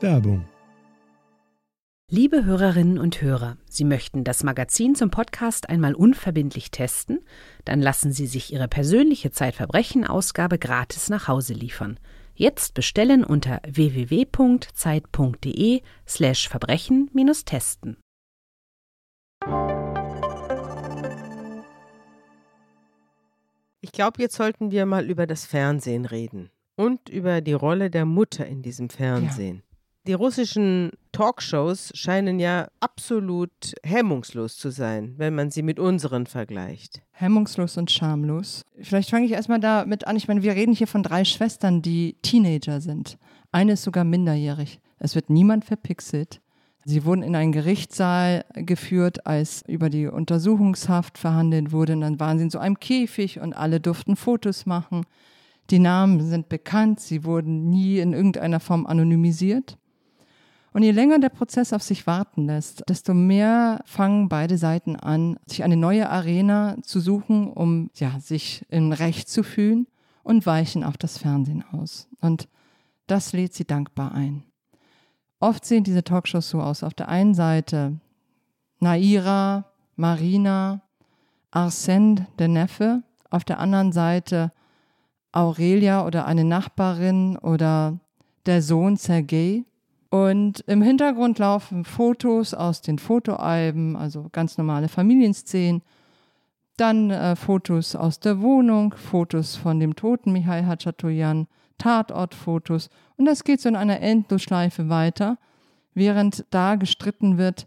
Werbung Liebe Hörerinnen und Hörer, Sie möchten das Magazin zum Podcast einmal unverbindlich testen? Dann lassen Sie sich Ihre persönliche Zeitverbrechen-Ausgabe gratis nach Hause liefern. Jetzt bestellen unter www.zeit.de slash Verbrechen-testen. Ich glaube, jetzt sollten wir mal über das Fernsehen reden und über die Rolle der Mutter in diesem Fernsehen. Ja. Die russischen Talkshows scheinen ja absolut hemmungslos zu sein, wenn man sie mit unseren vergleicht. Hemmungslos und schamlos. Vielleicht fange ich erstmal damit an. Ich meine, wir reden hier von drei Schwestern, die Teenager sind. Eine ist sogar minderjährig. Es wird niemand verpixelt. Sie wurden in einen Gerichtssaal geführt, als über die Untersuchungshaft verhandelt wurde. Und dann waren sie in so einem Käfig und alle durften Fotos machen. Die Namen sind bekannt, sie wurden nie in irgendeiner Form anonymisiert. Und je länger der Prozess auf sich warten lässt, desto mehr fangen beide Seiten an, sich eine neue Arena zu suchen, um ja, sich im Recht zu fühlen und weichen auf das Fernsehen aus. Und das lädt sie dankbar ein. Oft sehen diese Talkshows so aus. Auf der einen Seite Naira, Marina, Arsène, der Neffe. Auf der anderen Seite Aurelia oder eine Nachbarin oder der Sohn Sergei. Und im Hintergrund laufen Fotos aus den Fotoalben, also ganz normale Familienszenen. Dann äh, Fotos aus der Wohnung, Fotos von dem toten Michael Hachatoyan, Tatortfotos. Und das geht so in einer Endlosschleife weiter, während da gestritten wird,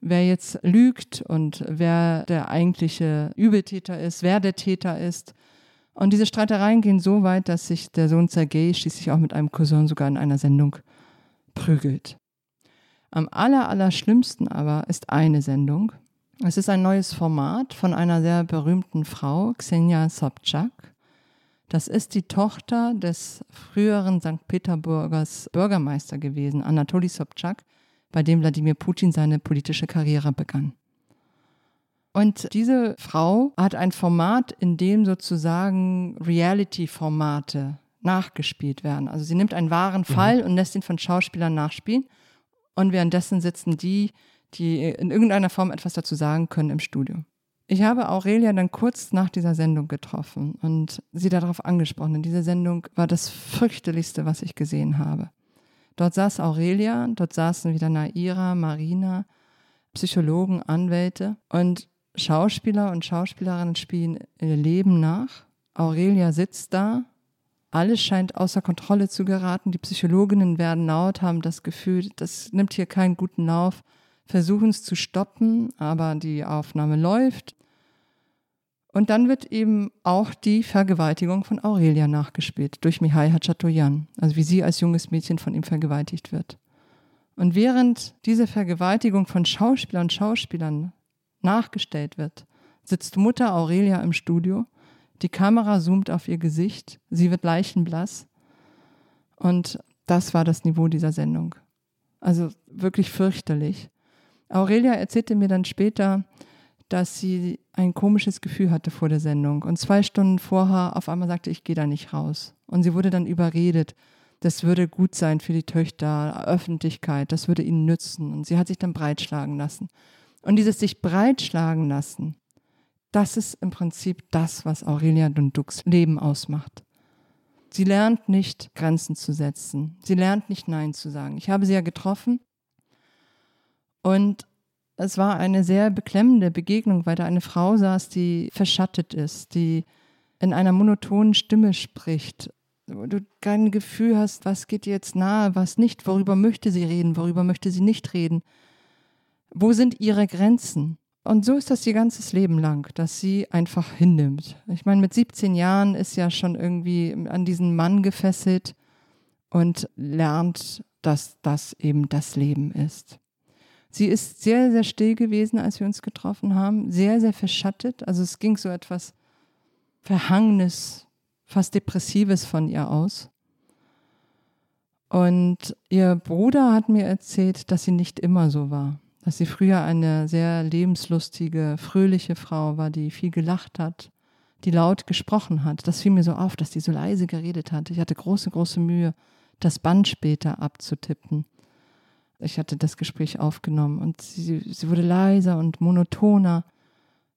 wer jetzt lügt und wer der eigentliche Übeltäter ist, wer der Täter ist. Und diese Streitereien gehen so weit, dass sich der Sohn Sergei schließlich auch mit einem Cousin sogar in einer Sendung prügelt. Am aller, aller schlimmsten aber ist eine Sendung. Es ist ein neues Format von einer sehr berühmten Frau, Xenia Sobczak. Das ist die Tochter des früheren St. Peterburgers Bürgermeister gewesen, Anatoly Sobczak, bei dem Wladimir Putin seine politische Karriere begann. Und diese Frau hat ein Format, in dem sozusagen Reality-Formate nachgespielt werden. Also sie nimmt einen wahren mhm. Fall mhm. und lässt ihn von Schauspielern nachspielen. Und währenddessen sitzen die, die in irgendeiner Form etwas dazu sagen können im Studio. Ich habe Aurelia dann kurz nach dieser Sendung getroffen und sie darauf angesprochen. In dieser Sendung war das fürchterlichste, was ich gesehen habe. Dort saß Aurelia, dort saßen wieder Naira, Marina, Psychologen, Anwälte und Schauspieler und Schauspielerinnen spielen ihr Leben nach. Aurelia sitzt da alles scheint außer Kontrolle zu geraten. Die Psychologinnen werden laut, haben das Gefühl, das nimmt hier keinen guten Lauf, versuchen es zu stoppen, aber die Aufnahme läuft. Und dann wird eben auch die Vergewaltigung von Aurelia nachgespielt durch Mihai Hachatoyan, also wie sie als junges Mädchen von ihm vergewaltigt wird. Und während diese Vergewaltigung von Schauspielern und Schauspielern nachgestellt wird, sitzt Mutter Aurelia im Studio die Kamera zoomt auf ihr Gesicht, sie wird leichenblass. Und das war das Niveau dieser Sendung. Also wirklich fürchterlich. Aurelia erzählte mir dann später, dass sie ein komisches Gefühl hatte vor der Sendung und zwei Stunden vorher auf einmal sagte, ich gehe da nicht raus. Und sie wurde dann überredet, das würde gut sein für die Töchter, Öffentlichkeit, das würde ihnen nützen. Und sie hat sich dann breitschlagen lassen. Und dieses sich breitschlagen lassen, das ist im Prinzip das, was Aurelia Dunduks Leben ausmacht. Sie lernt nicht, Grenzen zu setzen. Sie lernt nicht Nein zu sagen. Ich habe sie ja getroffen und es war eine sehr beklemmende Begegnung, weil da eine Frau saß, die verschattet ist, die in einer monotonen Stimme spricht, wo du kein Gefühl hast, was geht dir jetzt nahe, was nicht, worüber möchte sie reden, worüber möchte sie nicht reden. Wo sind ihre Grenzen? Und so ist das ihr ganzes Leben lang, dass sie einfach hinnimmt. Ich meine, mit 17 Jahren ist ja schon irgendwie an diesen Mann gefesselt und lernt, dass das eben das Leben ist. Sie ist sehr, sehr still gewesen, als wir uns getroffen haben, sehr, sehr verschattet. Also es ging so etwas Verhangenes, fast Depressives von ihr aus. Und ihr Bruder hat mir erzählt, dass sie nicht immer so war. Dass sie früher eine sehr lebenslustige, fröhliche Frau war, die viel gelacht hat, die laut gesprochen hat. Das fiel mir so auf, dass die so leise geredet hat. Ich hatte große, große Mühe, das Band später abzutippen. Ich hatte das Gespräch aufgenommen und sie, sie wurde leiser und monotoner.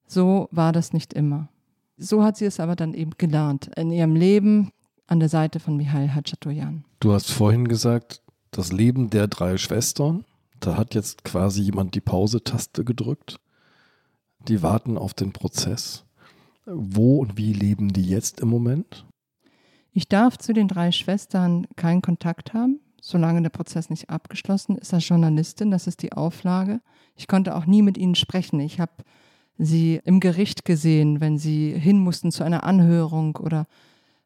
So war das nicht immer. So hat sie es aber dann eben gelernt in ihrem Leben an der Seite von Mihail Hachatoyan. Du hast vorhin gesagt, das Leben der drei Schwestern, da hat jetzt quasi jemand die Pause-Taste gedrückt. Die warten auf den Prozess. Wo und wie leben die jetzt im Moment? Ich darf zu den drei Schwestern keinen Kontakt haben, solange der Prozess nicht abgeschlossen ist als Journalistin. Das ist die Auflage. Ich konnte auch nie mit ihnen sprechen. Ich habe sie im Gericht gesehen, wenn sie hin mussten zu einer Anhörung oder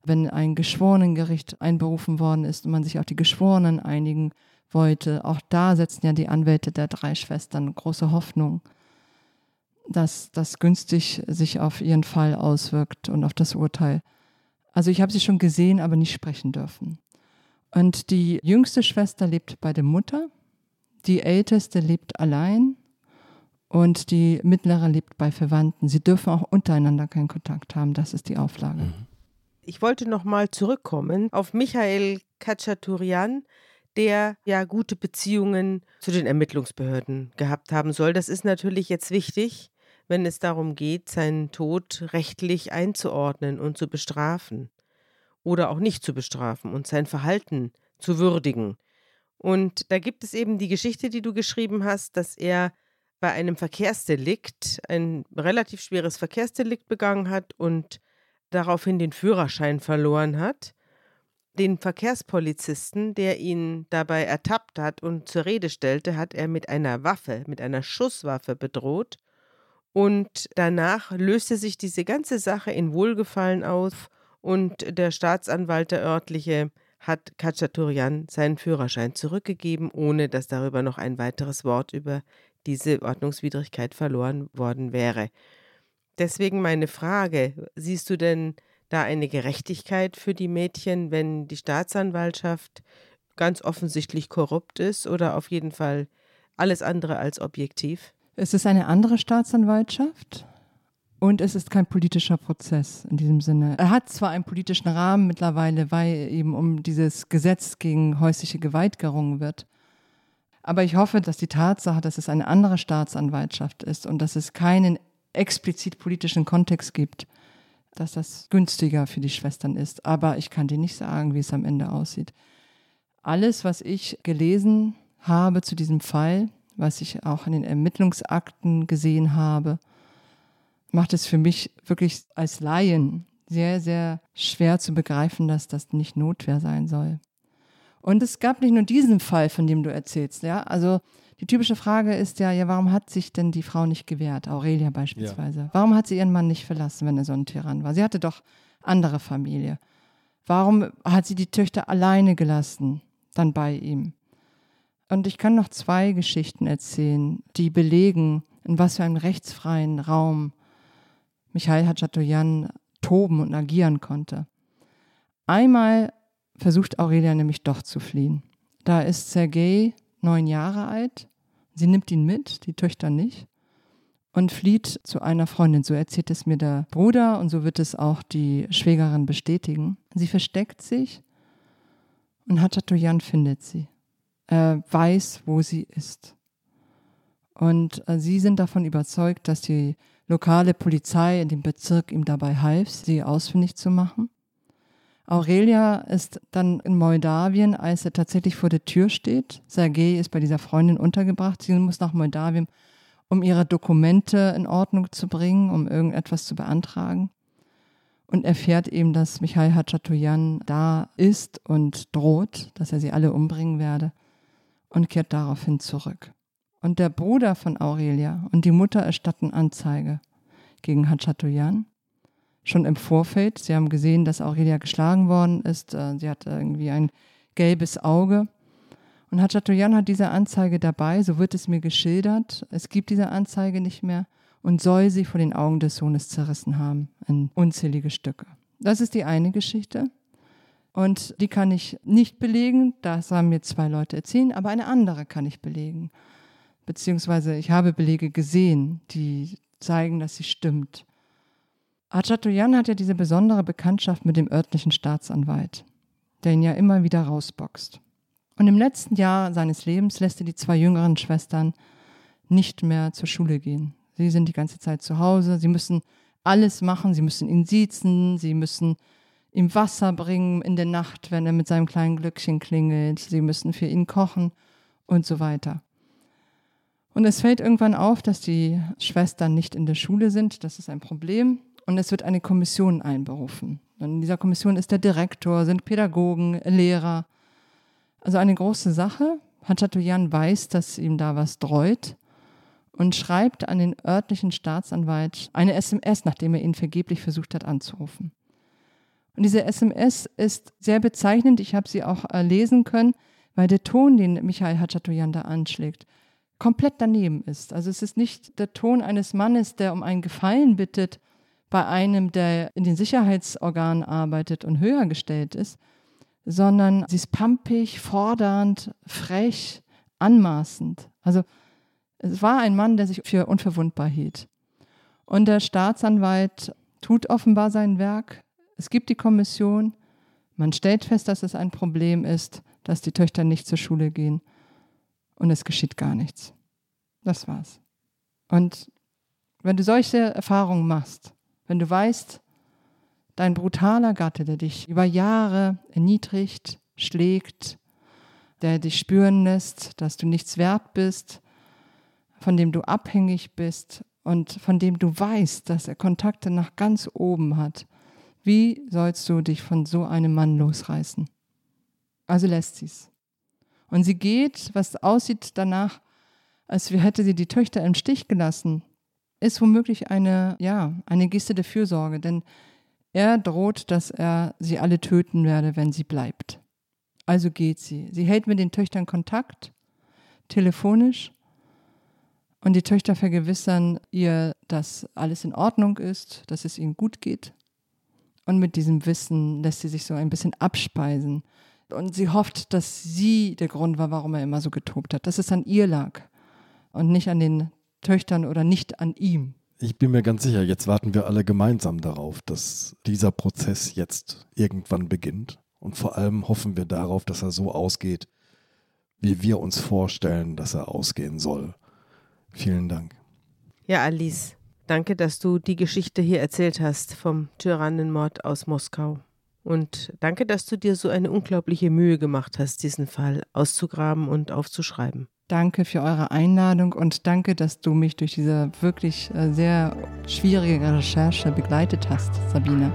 wenn ein Geschworenengericht einberufen worden ist und man sich auf die Geschworenen einigen wollte. Auch da setzten ja die Anwälte der drei Schwestern große Hoffnung, dass das günstig sich auf ihren Fall auswirkt und auf das Urteil. Also ich habe sie schon gesehen, aber nicht sprechen dürfen. Und die jüngste Schwester lebt bei der Mutter, die älteste lebt allein und die mittlere lebt bei Verwandten. Sie dürfen auch untereinander keinen Kontakt haben, das ist die Auflage. Mhm. Ich wollte nochmal zurückkommen auf Michael Kachaturian, der ja gute Beziehungen zu den Ermittlungsbehörden gehabt haben soll. Das ist natürlich jetzt wichtig, wenn es darum geht, seinen Tod rechtlich einzuordnen und zu bestrafen oder auch nicht zu bestrafen und sein Verhalten zu würdigen. Und da gibt es eben die Geschichte, die du geschrieben hast, dass er bei einem Verkehrsdelikt, ein relativ schweres Verkehrsdelikt begangen hat und daraufhin den Führerschein verloren hat. Den Verkehrspolizisten, der ihn dabei ertappt hat und zur Rede stellte, hat er mit einer Waffe, mit einer Schusswaffe bedroht. Und danach löste sich diese ganze Sache in Wohlgefallen auf und der Staatsanwalt, der örtliche, hat Kachaturian seinen Führerschein zurückgegeben, ohne dass darüber noch ein weiteres Wort über diese Ordnungswidrigkeit verloren worden wäre. Deswegen meine Frage, siehst du denn da eine Gerechtigkeit für die Mädchen, wenn die Staatsanwaltschaft ganz offensichtlich korrupt ist oder auf jeden Fall alles andere als objektiv? Es ist eine andere Staatsanwaltschaft und es ist kein politischer Prozess in diesem Sinne. Er hat zwar einen politischen Rahmen mittlerweile, weil eben um dieses Gesetz gegen häusliche Gewalt gerungen wird. Aber ich hoffe, dass die Tatsache, dass es eine andere Staatsanwaltschaft ist und dass es keinen explizit politischen Kontext gibt, dass das günstiger für die Schwestern ist. Aber ich kann dir nicht sagen, wie es am Ende aussieht. Alles, was ich gelesen habe zu diesem Fall, was ich auch in den Ermittlungsakten gesehen habe, macht es für mich wirklich als Laien sehr, sehr schwer zu begreifen, dass das nicht Notwehr sein soll. Und es gab nicht nur diesen Fall, von dem du erzählst, ja. Also die typische Frage ist ja, ja, warum hat sich denn die Frau nicht gewehrt? Aurelia beispielsweise. Ja. Warum hat sie ihren Mann nicht verlassen, wenn er so ein Tyrann war? Sie hatte doch andere Familie. Warum hat sie die Töchter alleine gelassen, dann bei ihm? Und ich kann noch zwei Geschichten erzählen, die belegen, in was für einem rechtsfreien Raum Michael Hachatoyan toben und agieren konnte. Einmal versucht Aurelia nämlich doch zu fliehen. Da ist Sergei neun Jahre alt. Sie nimmt ihn mit, die Töchter nicht, und flieht zu einer Freundin. So erzählt es mir der Bruder und so wird es auch die Schwägerin bestätigen. Sie versteckt sich und Hatatoyan findet sie. Er weiß, wo sie ist. Und äh, sie sind davon überzeugt, dass die lokale Polizei in dem Bezirk ihm dabei half, sie ausfindig zu machen. Aurelia ist dann in Moldawien, als er tatsächlich vor der Tür steht. Sergei ist bei dieser Freundin untergebracht. Sie muss nach Moldawien, um ihre Dokumente in Ordnung zu bringen, um irgendetwas zu beantragen. Und erfährt eben, dass Michail Hachatoyan da ist und droht, dass er sie alle umbringen werde und kehrt daraufhin zurück. Und der Bruder von Aurelia und die Mutter erstatten Anzeige gegen Hachatoyan. Schon im Vorfeld. Sie haben gesehen, dass Aurelia geschlagen worden ist. Äh, sie hatte irgendwie ein gelbes Auge. Und Hachatoyan hat diese Anzeige dabei, so wird es mir geschildert. Es gibt diese Anzeige nicht mehr und soll sie vor den Augen des Sohnes zerrissen haben in unzählige Stücke. Das ist die eine Geschichte. Und die kann ich nicht belegen, das haben mir zwei Leute erzählt, aber eine andere kann ich belegen. Beziehungsweise ich habe Belege gesehen, die zeigen, dass sie stimmt. Achatoyan hat ja diese besondere Bekanntschaft mit dem örtlichen Staatsanwalt, der ihn ja immer wieder rausboxt. Und im letzten Jahr seines Lebens lässt er die zwei jüngeren Schwestern nicht mehr zur Schule gehen. Sie sind die ganze Zeit zu Hause, sie müssen alles machen, sie müssen ihn siezen, sie müssen ihm Wasser bringen in der Nacht, wenn er mit seinem kleinen Glöckchen klingelt. Sie müssen für ihn kochen und so weiter. Und es fällt irgendwann auf, dass die Schwestern nicht in der Schule sind. Das ist ein Problem. Und es wird eine Kommission einberufen. Und in dieser Kommission ist der Direktor, sind Pädagogen, Lehrer. Also eine große Sache. Hachatoyan weiß, dass ihm da was dreut und schreibt an den örtlichen Staatsanwalt eine SMS, nachdem er ihn vergeblich versucht hat anzurufen. Und diese SMS ist sehr bezeichnend. Ich habe sie auch äh, lesen können, weil der Ton, den Michael Hachatoyan da anschlägt, komplett daneben ist. Also es ist nicht der Ton eines Mannes, der um einen Gefallen bittet bei einem, der in den Sicherheitsorganen arbeitet und höher gestellt ist, sondern sie ist pampig, fordernd, frech, anmaßend. Also es war ein Mann, der sich für unverwundbar hielt. Und der Staatsanwalt tut offenbar sein Werk, es gibt die Kommission, man stellt fest, dass es ein Problem ist, dass die Töchter nicht zur Schule gehen und es geschieht gar nichts. Das war's. Und wenn du solche Erfahrungen machst, wenn du weißt, dein brutaler Gatte, der dich über Jahre erniedrigt, schlägt, der dich spüren lässt, dass du nichts wert bist, von dem du abhängig bist und von dem du weißt, dass er Kontakte nach ganz oben hat, wie sollst du dich von so einem Mann losreißen? Also lässt sie's. Und sie geht, was aussieht danach, als hätte sie die Töchter im Stich gelassen, ist womöglich eine, ja, eine Geste der Fürsorge, denn er droht, dass er sie alle töten werde, wenn sie bleibt. Also geht sie. Sie hält mit den Töchtern Kontakt, telefonisch, und die Töchter vergewissern ihr, dass alles in Ordnung ist, dass es ihnen gut geht. Und mit diesem Wissen lässt sie sich so ein bisschen abspeisen. Und sie hofft, dass sie der Grund war, warum er immer so getobt hat, dass es an ihr lag und nicht an den Töchtern oder nicht an ihm. Ich bin mir ganz sicher, jetzt warten wir alle gemeinsam darauf, dass dieser Prozess jetzt irgendwann beginnt. Und vor allem hoffen wir darauf, dass er so ausgeht, wie wir uns vorstellen, dass er ausgehen soll. Vielen Dank. Ja, Alice, Danke, dass du die Geschichte hier erzählt hast vom Tyrannenmord aus Moskau. Und danke, dass du dir so eine unglaubliche Mühe gemacht hast, diesen Fall auszugraben und aufzuschreiben. Danke für eure Einladung und danke, dass du mich durch diese wirklich äh, sehr schwierige Recherche begleitet hast, Sabine.